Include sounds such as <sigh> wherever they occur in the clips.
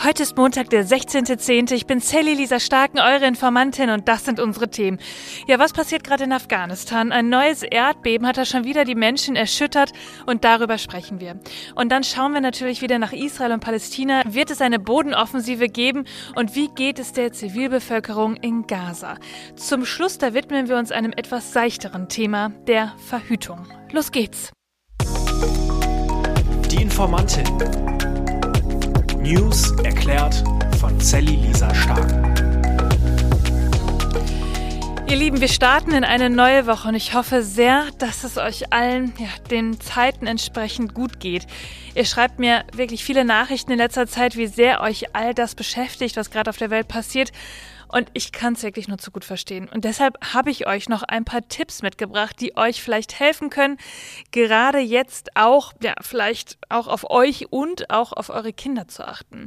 Heute ist Montag, der 16.10. Ich bin Sally Lisa Starken, eure Informantin und das sind unsere Themen. Ja, was passiert gerade in Afghanistan? Ein neues Erdbeben hat da schon wieder die Menschen erschüttert und darüber sprechen wir. Und dann schauen wir natürlich wieder nach Israel und Palästina. Wird es eine Bodenoffensive geben und wie geht es der Zivilbevölkerung in Gaza? Zum Schluss, da widmen wir uns einem etwas seichteren Thema, der Verhütung. Los geht's! Die Informantin. News erklärt von Sally Lisa Stark. Ihr Lieben, wir starten in eine neue Woche und ich hoffe sehr, dass es euch allen ja, den Zeiten entsprechend gut geht. Ihr schreibt mir wirklich viele Nachrichten in letzter Zeit, wie sehr euch all das beschäftigt, was gerade auf der Welt passiert. Und ich kann es wirklich nur zu gut verstehen. Und deshalb habe ich euch noch ein paar Tipps mitgebracht, die euch vielleicht helfen können, gerade jetzt auch, ja, vielleicht auch auf euch und auch auf eure Kinder zu achten.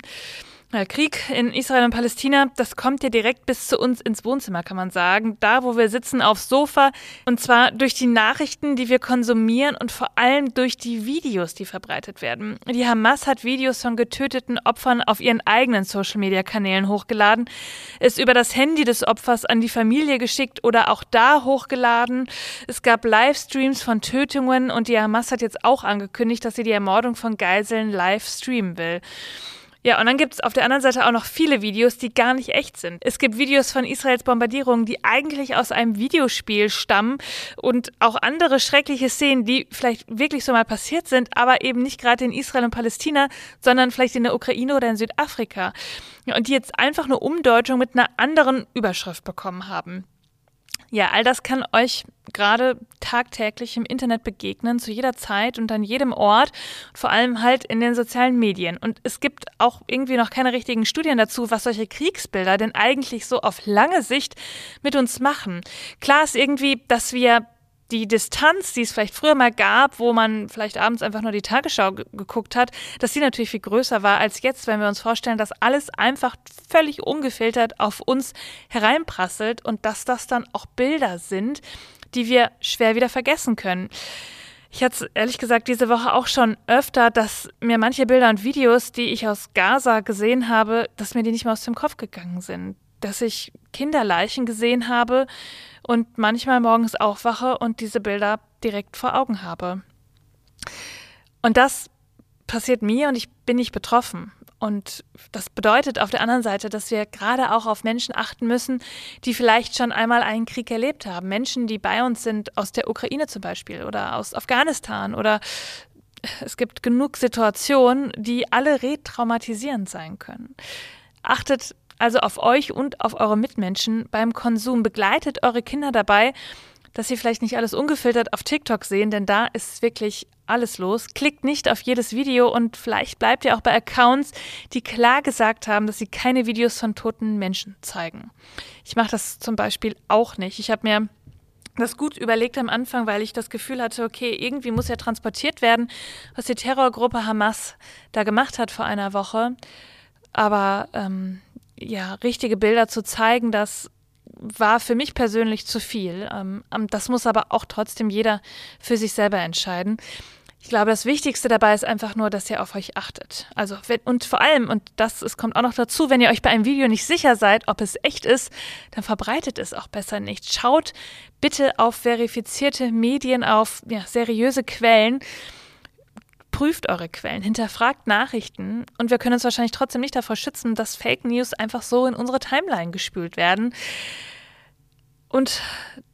Krieg in Israel und Palästina, das kommt ja direkt bis zu uns ins Wohnzimmer, kann man sagen. Da, wo wir sitzen, aufs Sofa. Und zwar durch die Nachrichten, die wir konsumieren und vor allem durch die Videos, die verbreitet werden. Die Hamas hat Videos von getöteten Opfern auf ihren eigenen Social-Media-Kanälen hochgeladen, ist über das Handy des Opfers an die Familie geschickt oder auch da hochgeladen. Es gab Livestreams von Tötungen und die Hamas hat jetzt auch angekündigt, dass sie die Ermordung von Geiseln live streamen will. Ja, und dann gibt es auf der anderen Seite auch noch viele Videos, die gar nicht echt sind. Es gibt Videos von Israels Bombardierungen, die eigentlich aus einem Videospiel stammen und auch andere schreckliche Szenen, die vielleicht wirklich so mal passiert sind, aber eben nicht gerade in Israel und Palästina, sondern vielleicht in der Ukraine oder in Südafrika. Und die jetzt einfach eine Umdeutung mit einer anderen Überschrift bekommen haben. Ja, all das kann euch gerade tagtäglich im Internet begegnen, zu jeder Zeit und an jedem Ort, vor allem halt in den sozialen Medien. Und es gibt auch irgendwie noch keine richtigen Studien dazu, was solche Kriegsbilder denn eigentlich so auf lange Sicht mit uns machen. Klar ist irgendwie, dass wir die Distanz, die es vielleicht früher mal gab, wo man vielleicht abends einfach nur die Tagesschau geguckt hat, dass die natürlich viel größer war als jetzt, wenn wir uns vorstellen, dass alles einfach völlig ungefiltert auf uns hereinprasselt und dass das dann auch Bilder sind, die wir schwer wieder vergessen können. Ich hatte ehrlich gesagt diese Woche auch schon öfter, dass mir manche Bilder und Videos, die ich aus Gaza gesehen habe, dass mir die nicht mehr aus dem Kopf gegangen sind. Dass ich Kinderleichen gesehen habe, und manchmal morgens aufwache und diese Bilder direkt vor Augen habe. Und das passiert mir und ich bin nicht betroffen. Und das bedeutet auf der anderen Seite, dass wir gerade auch auf Menschen achten müssen, die vielleicht schon einmal einen Krieg erlebt haben. Menschen, die bei uns sind, aus der Ukraine zum Beispiel oder aus Afghanistan oder es gibt genug Situationen, die alle retraumatisierend sein können. Achtet also auf euch und auf eure Mitmenschen beim Konsum. Begleitet eure Kinder dabei, dass sie vielleicht nicht alles ungefiltert auf TikTok sehen, denn da ist wirklich alles los. Klickt nicht auf jedes Video und vielleicht bleibt ihr auch bei Accounts, die klar gesagt haben, dass sie keine Videos von toten Menschen zeigen. Ich mache das zum Beispiel auch nicht. Ich habe mir das gut überlegt am Anfang, weil ich das Gefühl hatte, okay, irgendwie muss ja transportiert werden, was die Terrorgruppe Hamas da gemacht hat vor einer Woche. Aber ähm, ja, richtige Bilder zu zeigen, das war für mich persönlich zu viel. Ähm, ähm, das muss aber auch trotzdem jeder für sich selber entscheiden. Ich glaube, das Wichtigste dabei ist einfach nur, dass ihr auf euch achtet. Also, wenn, und vor allem, und das es kommt auch noch dazu, wenn ihr euch bei einem Video nicht sicher seid, ob es echt ist, dann verbreitet es auch besser nicht. Schaut bitte auf verifizierte Medien, auf ja, seriöse Quellen prüft eure Quellen, hinterfragt Nachrichten und wir können uns wahrscheinlich trotzdem nicht davor schützen, dass Fake News einfach so in unsere Timeline gespült werden. Und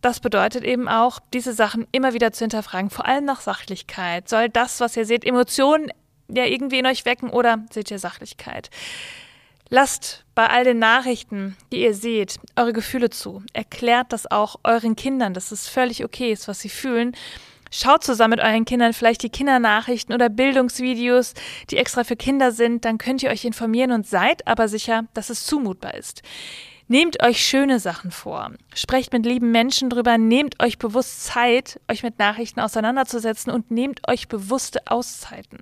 das bedeutet eben auch, diese Sachen immer wieder zu hinterfragen, vor allem nach Sachlichkeit. Soll das, was ihr seht, Emotionen ja irgendwie in euch wecken oder seht ihr Sachlichkeit? Lasst bei all den Nachrichten, die ihr seht, eure Gefühle zu. Erklärt das auch euren Kindern, dass es völlig okay ist, was sie fühlen Schaut zusammen mit euren Kindern vielleicht die Kindernachrichten oder Bildungsvideos, die extra für Kinder sind, dann könnt ihr euch informieren und seid aber sicher, dass es zumutbar ist. Nehmt euch schöne Sachen vor. Sprecht mit lieben Menschen drüber. Nehmt euch bewusst Zeit, euch mit Nachrichten auseinanderzusetzen und nehmt euch bewusste Auszeiten.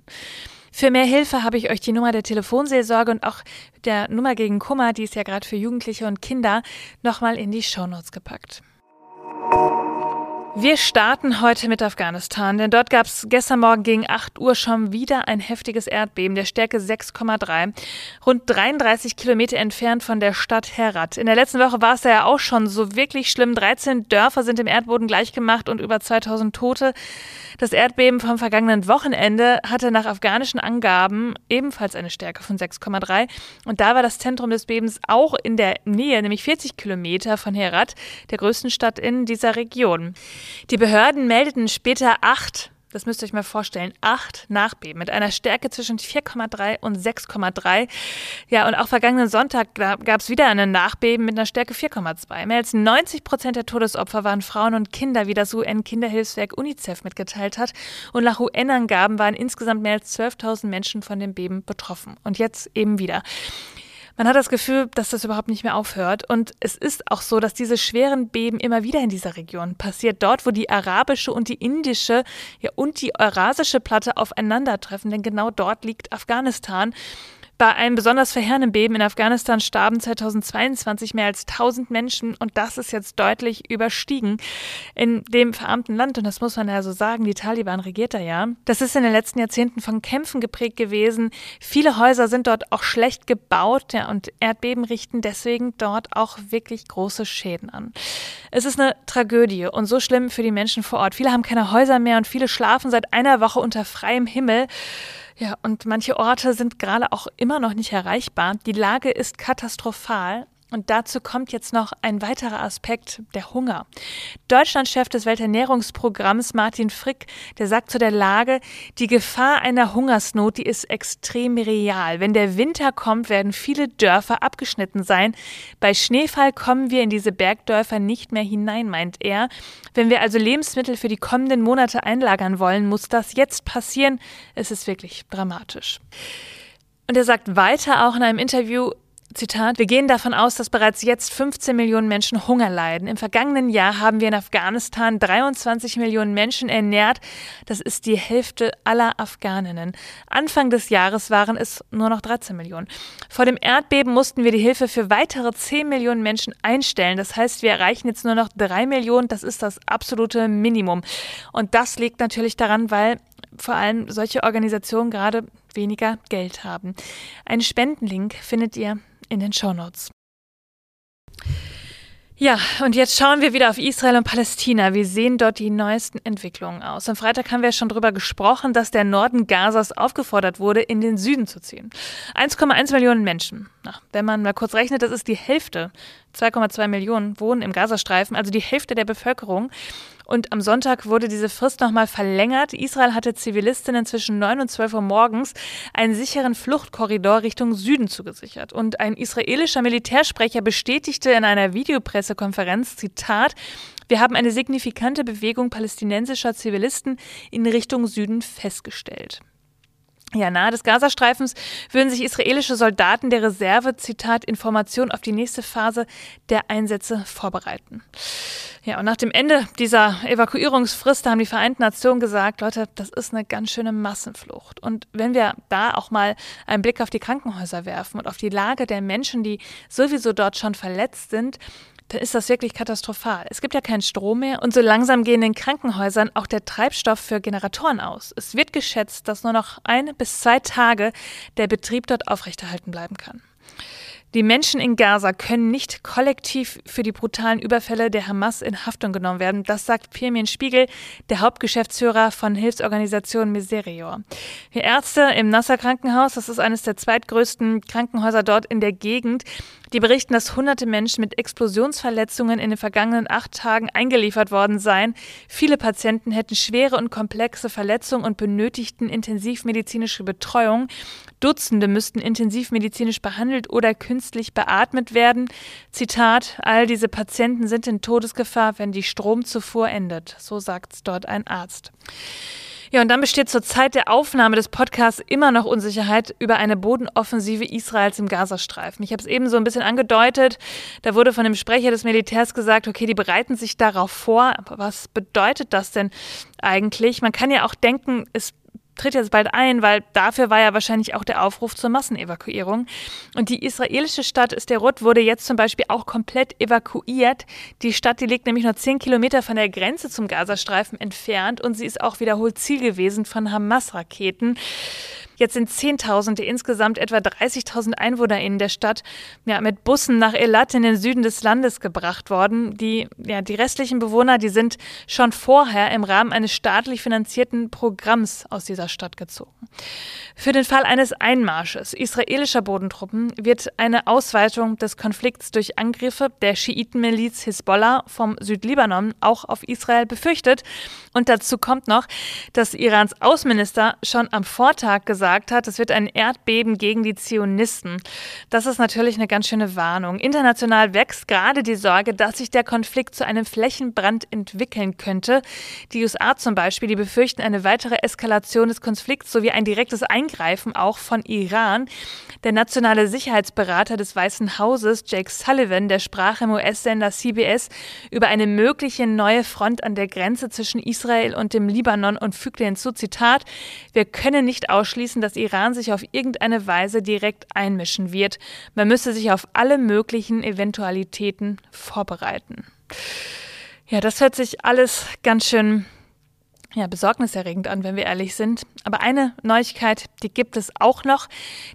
Für mehr Hilfe habe ich euch die Nummer der Telefonseelsorge und auch der Nummer gegen Kummer, die ist ja gerade für Jugendliche und Kinder, nochmal in die Shownotes gepackt. Wir starten heute mit Afghanistan, denn dort gab es gestern Morgen gegen 8 Uhr schon wieder ein heftiges Erdbeben der Stärke 6,3, rund 33 Kilometer entfernt von der Stadt Herat. In der letzten Woche war es ja auch schon so wirklich schlimm. 13 Dörfer sind im Erdboden gleichgemacht und über 2000 Tote. Das Erdbeben vom vergangenen Wochenende hatte nach afghanischen Angaben ebenfalls eine Stärke von 6,3 und da war das Zentrum des Bebens auch in der Nähe, nämlich 40 Kilometer von Herat, der größten Stadt in dieser Region. Die Behörden meldeten später acht das müsst ihr euch mal vorstellen, acht Nachbeben mit einer Stärke zwischen 4,3 und 6,3. Ja, und auch vergangenen Sonntag gab es wieder ein Nachbeben mit einer Stärke 4,2. Mehr als 90 Prozent der Todesopfer waren Frauen und Kinder, wie das UN-Kinderhilfswerk UNICEF mitgeteilt hat. Und nach UN-Angaben waren insgesamt mehr als 12.000 Menschen von dem Beben betroffen. Und jetzt eben wieder. Man hat das Gefühl, dass das überhaupt nicht mehr aufhört. Und es ist auch so, dass diese schweren Beben immer wieder in dieser Region passiert. Dort, wo die arabische und die indische ja, und die eurasische Platte aufeinandertreffen. Denn genau dort liegt Afghanistan. Bei einem besonders verheerenden Beben in Afghanistan starben 2022 mehr als 1000 Menschen und das ist jetzt deutlich überstiegen in dem verarmten Land. Und das muss man ja so sagen, die Taliban regiert da ja. Das ist in den letzten Jahrzehnten von Kämpfen geprägt gewesen. Viele Häuser sind dort auch schlecht gebaut ja, und Erdbeben richten deswegen dort auch wirklich große Schäden an. Es ist eine Tragödie und so schlimm für die Menschen vor Ort. Viele haben keine Häuser mehr und viele schlafen seit einer Woche unter freiem Himmel. Ja, und manche Orte sind gerade auch immer noch nicht erreichbar. Die Lage ist katastrophal. Und dazu kommt jetzt noch ein weiterer Aspekt, der Hunger. Deutschlandchef des Welternährungsprogramms Martin Frick, der sagt zu der Lage, die Gefahr einer Hungersnot, die ist extrem real. Wenn der Winter kommt, werden viele Dörfer abgeschnitten sein. Bei Schneefall kommen wir in diese Bergdörfer nicht mehr hinein, meint er. Wenn wir also Lebensmittel für die kommenden Monate einlagern wollen, muss das jetzt passieren. Es ist wirklich dramatisch. Und er sagt weiter auch in einem Interview, Zitat, wir gehen davon aus, dass bereits jetzt 15 Millionen Menschen Hunger leiden. Im vergangenen Jahr haben wir in Afghanistan 23 Millionen Menschen ernährt. Das ist die Hälfte aller Afghaninnen. Anfang des Jahres waren es nur noch 13 Millionen. Vor dem Erdbeben mussten wir die Hilfe für weitere 10 Millionen Menschen einstellen. Das heißt, wir erreichen jetzt nur noch 3 Millionen. Das ist das absolute Minimum. Und das liegt natürlich daran, weil vor allem solche Organisationen gerade weniger Geld haben. Einen Spendenlink findet ihr in den Shownotes. Ja, und jetzt schauen wir wieder auf Israel und Palästina. Wie sehen dort die neuesten Entwicklungen aus? Am Freitag haben wir schon darüber gesprochen, dass der Norden Gazas aufgefordert wurde, in den Süden zu ziehen. 1,1 Millionen Menschen. Na, wenn man mal kurz rechnet, das ist die Hälfte. 2,2 Millionen wohnen im Gazastreifen, also die Hälfte der Bevölkerung. Und am Sonntag wurde diese Frist nochmal verlängert. Israel hatte Zivilistinnen zwischen 9 und 12 Uhr morgens einen sicheren Fluchtkorridor Richtung Süden zugesichert. Und ein israelischer Militärsprecher bestätigte in einer Videopressekonferenz, Zitat, wir haben eine signifikante Bewegung palästinensischer Zivilisten in Richtung Süden festgestellt. Ja, nahe des Gazastreifens würden sich israelische Soldaten der Reserve, Zitat, Information auf die nächste Phase der Einsätze vorbereiten. Ja, und nach dem Ende dieser Evakuierungsfrist haben die Vereinten Nationen gesagt, Leute, das ist eine ganz schöne Massenflucht. Und wenn wir da auch mal einen Blick auf die Krankenhäuser werfen und auf die Lage der Menschen, die sowieso dort schon verletzt sind, dann ist das wirklich katastrophal. Es gibt ja keinen Strom mehr und so langsam gehen in Krankenhäusern auch der Treibstoff für Generatoren aus. Es wird geschätzt, dass nur noch ein bis zwei Tage der Betrieb dort aufrechterhalten bleiben kann. Die Menschen in Gaza können nicht kollektiv für die brutalen Überfälle der Hamas in Haftung genommen werden. Das sagt Pirmin Spiegel, der Hauptgeschäftsführer von Hilfsorganisation Miserior. Die Ärzte im Nasser Krankenhaus, das ist eines der zweitgrößten Krankenhäuser dort in der Gegend, die berichten, dass hunderte Menschen mit Explosionsverletzungen in den vergangenen acht Tagen eingeliefert worden seien. Viele Patienten hätten schwere und komplexe Verletzungen und benötigten intensivmedizinische Betreuung. Dutzende müssten intensivmedizinisch behandelt oder künstlich beatmet werden. Zitat, all diese Patienten sind in Todesgefahr, wenn die Stromzufuhr endet. So sagt dort ein Arzt. Ja, und dann besteht zur Zeit der Aufnahme des Podcasts immer noch Unsicherheit über eine Bodenoffensive Israels im Gazastreifen. Ich habe es eben so ein bisschen angedeutet. Da wurde von dem Sprecher des Militärs gesagt, okay, die bereiten sich darauf vor. Aber was bedeutet das denn eigentlich? Man kann ja auch denken, es tritt jetzt bald ein, weil dafür war ja wahrscheinlich auch der Aufruf zur Massenevakuierung. Und die israelische Stadt Sderot wurde jetzt zum Beispiel auch komplett evakuiert. Die Stadt, die liegt nämlich nur zehn Kilometer von der Grenze zum Gazastreifen entfernt und sie ist auch wiederholt Ziel gewesen von Hamas-Raketen. Jetzt sind Zehntausende, insgesamt etwa 30.000 Einwohner in der Stadt, ja, mit Bussen nach Elat in den Süden des Landes gebracht worden. Die, ja, die restlichen Bewohner, die sind schon vorher im Rahmen eines staatlich finanzierten Programms aus dieser Stadt gezogen. Für den Fall eines Einmarsches israelischer Bodentruppen wird eine Ausweitung des Konflikts durch Angriffe der Schiitenmiliz Hisbollah vom Südlibanon auch auf Israel befürchtet. Und dazu kommt noch, dass Irans Außenminister schon am Vortag gesagt hat, es wird ein Erdbeben gegen die Zionisten. Das ist natürlich eine ganz schöne Warnung. International wächst gerade die Sorge, dass sich der Konflikt zu einem Flächenbrand entwickeln könnte. Die USA zum Beispiel, die befürchten eine weitere Eskalation des Konflikts sowie ein direktes Eingreifen auch von Iran. Der nationale Sicherheitsberater des Weißen Hauses, Jake Sullivan, der sprach im US-Sender CBS über eine mögliche neue Front an der Grenze zwischen Israel und dem Libanon und fügte hinzu, Zitat, wir können nicht ausschließen, ausschließen, dass Iran sich auf irgendeine Weise direkt einmischen wird. Man müsse sich auf alle möglichen Eventualitäten vorbereiten. Ja, das hört sich alles ganz schön ja, besorgniserregend an, wenn wir ehrlich sind. Aber eine Neuigkeit, die gibt es auch noch.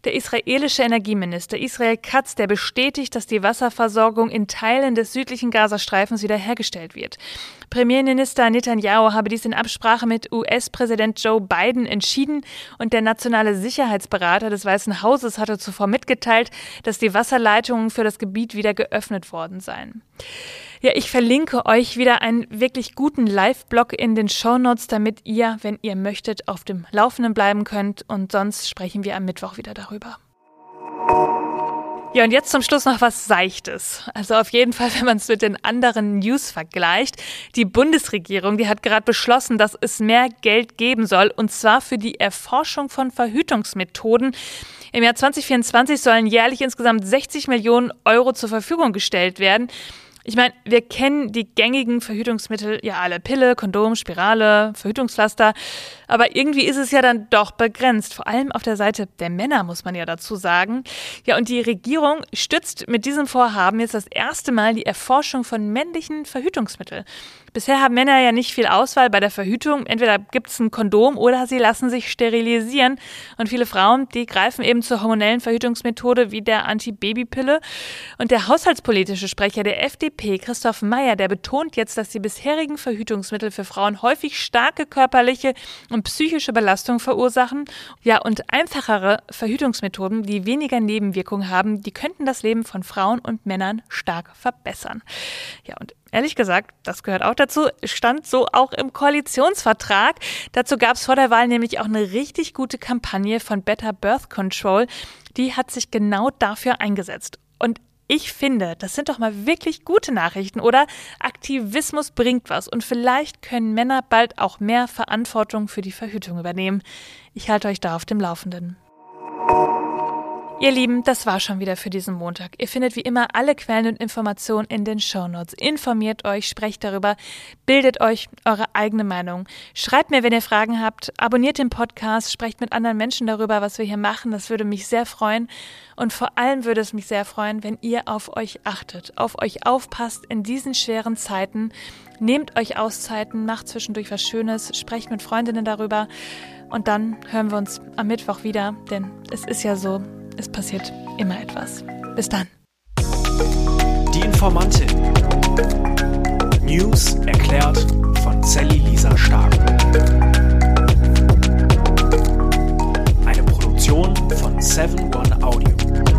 Der israelische Energieminister Israel Katz, der bestätigt, dass die Wasserversorgung in Teilen des südlichen Gazastreifens wiederhergestellt wird. Premierminister Netanyahu habe dies in Absprache mit US-Präsident Joe Biden entschieden und der nationale Sicherheitsberater des Weißen Hauses hatte zuvor mitgeteilt, dass die Wasserleitungen für das Gebiet wieder geöffnet worden seien. Ja, ich verlinke euch wieder einen wirklich guten Live-Blog in den Show Notes, damit ihr, wenn ihr möchtet, auf dem Laufenden bleiben könnt. Und sonst sprechen wir am Mittwoch wieder darüber. Ja, und jetzt zum Schluss noch was Seichtes. Also auf jeden Fall, <laughs> wenn man es mit den anderen News vergleicht. Die Bundesregierung, die hat gerade beschlossen, dass es mehr Geld geben soll, und zwar für die Erforschung von Verhütungsmethoden. Im Jahr 2024 sollen jährlich insgesamt 60 Millionen Euro zur Verfügung gestellt werden. Ich meine, wir kennen die gängigen Verhütungsmittel ja alle. Pille, Kondom, Spirale, Verhütungspflaster. Aber irgendwie ist es ja dann doch begrenzt. Vor allem auf der Seite der Männer, muss man ja dazu sagen. Ja, und die Regierung stützt mit diesem Vorhaben jetzt das erste Mal die Erforschung von männlichen Verhütungsmitteln. Bisher haben Männer ja nicht viel Auswahl bei der Verhütung. Entweder gibt es ein Kondom oder sie lassen sich sterilisieren. Und viele Frauen, die greifen eben zur hormonellen Verhütungsmethode wie der Antibabypille. Und der haushaltspolitische Sprecher der FDP, Christoph Meyer, der betont jetzt, dass die bisherigen Verhütungsmittel für Frauen häufig starke körperliche und psychische Belastung verursachen. Ja, und einfachere Verhütungsmethoden, die weniger Nebenwirkungen haben, die könnten das Leben von Frauen und Männern stark verbessern. Ja, und Ehrlich gesagt, das gehört auch dazu, stand so auch im Koalitionsvertrag. Dazu gab es vor der Wahl nämlich auch eine richtig gute Kampagne von Better Birth Control. Die hat sich genau dafür eingesetzt. Und ich finde, das sind doch mal wirklich gute Nachrichten, oder? Aktivismus bringt was und vielleicht können Männer bald auch mehr Verantwortung für die Verhütung übernehmen. Ich halte euch da auf dem Laufenden. Ihr Lieben, das war schon wieder für diesen Montag. Ihr findet wie immer alle Quellen und Informationen in den Shownotes. Informiert euch, sprecht darüber, bildet euch eure eigene Meinung. Schreibt mir, wenn ihr Fragen habt, abonniert den Podcast, sprecht mit anderen Menschen darüber, was wir hier machen. Das würde mich sehr freuen. Und vor allem würde es mich sehr freuen, wenn ihr auf euch achtet, auf euch aufpasst in diesen schweren Zeiten. Nehmt euch Auszeiten, macht zwischendurch was Schönes, sprecht mit Freundinnen darüber. Und dann hören wir uns am Mittwoch wieder, denn es ist ja so, es passiert immer etwas. Bis dann. Die Informantin. News erklärt von Sally Lisa Stark. Eine Produktion von 7 One Audio.